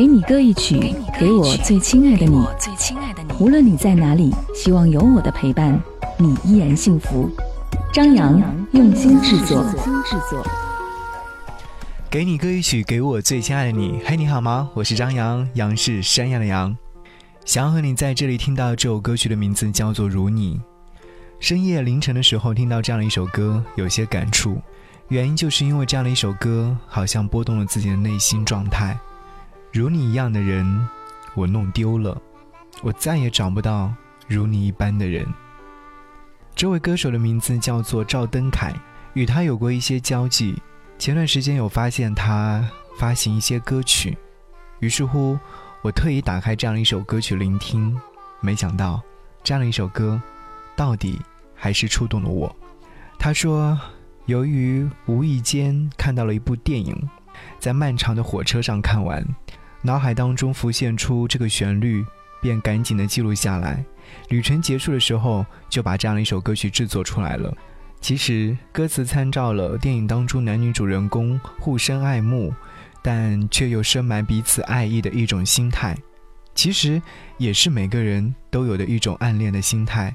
给你歌一曲，给我最亲爱的你。无论你在哪里，希望有我的陪伴，你依然幸福。张扬用心制作。给你歌一曲，给我最亲爱的你。嘿，你好吗？我是张扬，杨是山羊的羊。想要和你在这里听到这首歌曲的名字叫做《如你》。深夜凌晨的时候听到这样的一首歌，有些感触。原因就是因为这样的一首歌，好像拨动了自己的内心状态。如你一样的人，我弄丢了，我再也找不到如你一般的人。这位歌手的名字叫做赵登凯，与他有过一些交际。前段时间有发现他发行一些歌曲，于是乎我特意打开这样一首歌曲聆听，没想到这样的一首歌，到底还是触动了我。他说，由于无意间看到了一部电影，在漫长的火车上看完。脑海当中浮现出这个旋律，便赶紧的记录下来。旅程结束的时候，就把这样的一首歌曲制作出来了。其实歌词参照了电影当中男女主人公互生爱慕，但却又深埋彼此爱意的一种心态。其实也是每个人都有的一种暗恋的心态。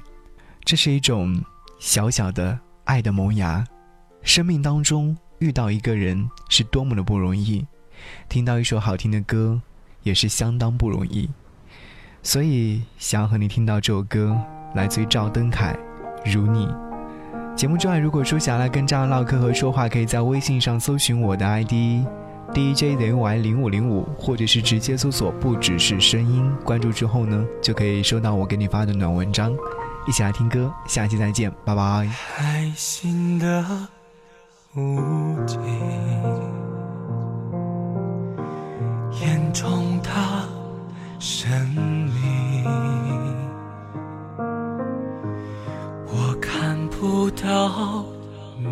这是一种小小的爱的萌芽。生命当中遇到一个人是多么的不容易。听到一首好听的歌，也是相当不容易，所以想要和你听到这首歌，来自于赵登凯，《如你》。节目之外，如果说想要来跟张扬唠嗑和说话，可以在微信上搜寻我的 ID DJZY 零五零五，或者是直接搜索“不只是声音”，关注之后呢，就可以收到我给你发的暖文章。一起来听歌，下期再见，拜拜。开心的无尽。眼中的生命，我看不到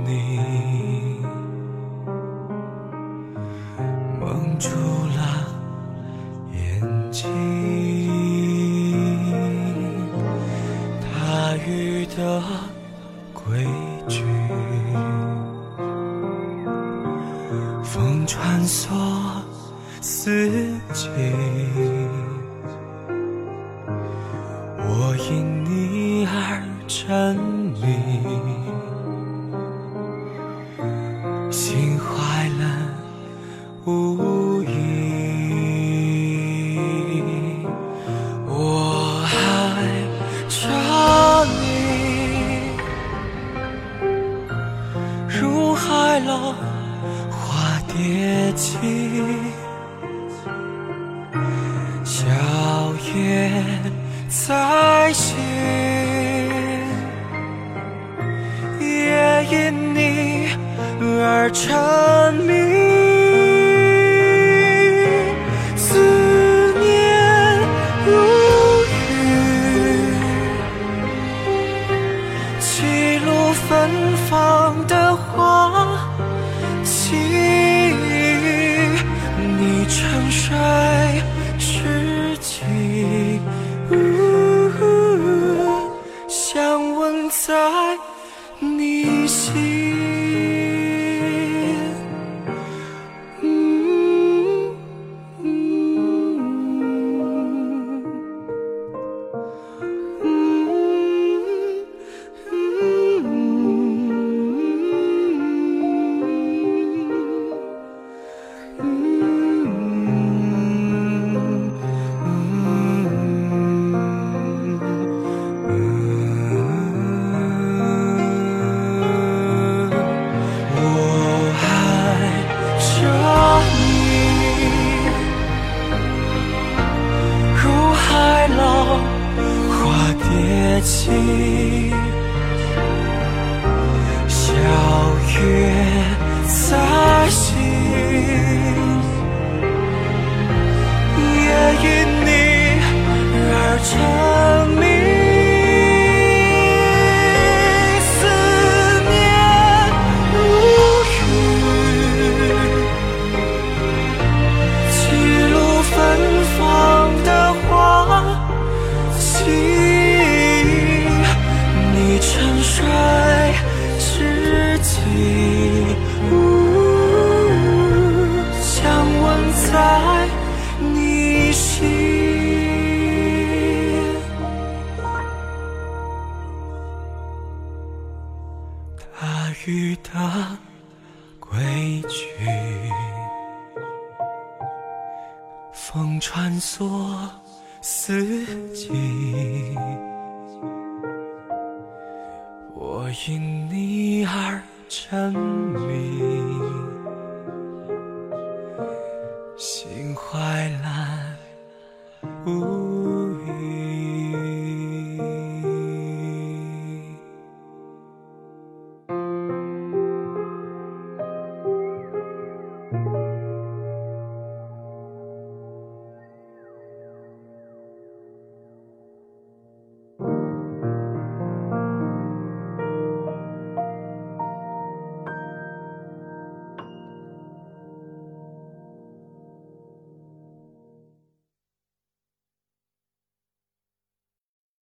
你，蒙住了眼睛。大雨的规矩，风穿梭。四季，我因你而沉迷，心怀了无意。我爱着你，如海浪花蝶起。别再醒也因你而成。在你心。大雨的规矩。风穿梭四季，我因你而沉迷，心怀蓝。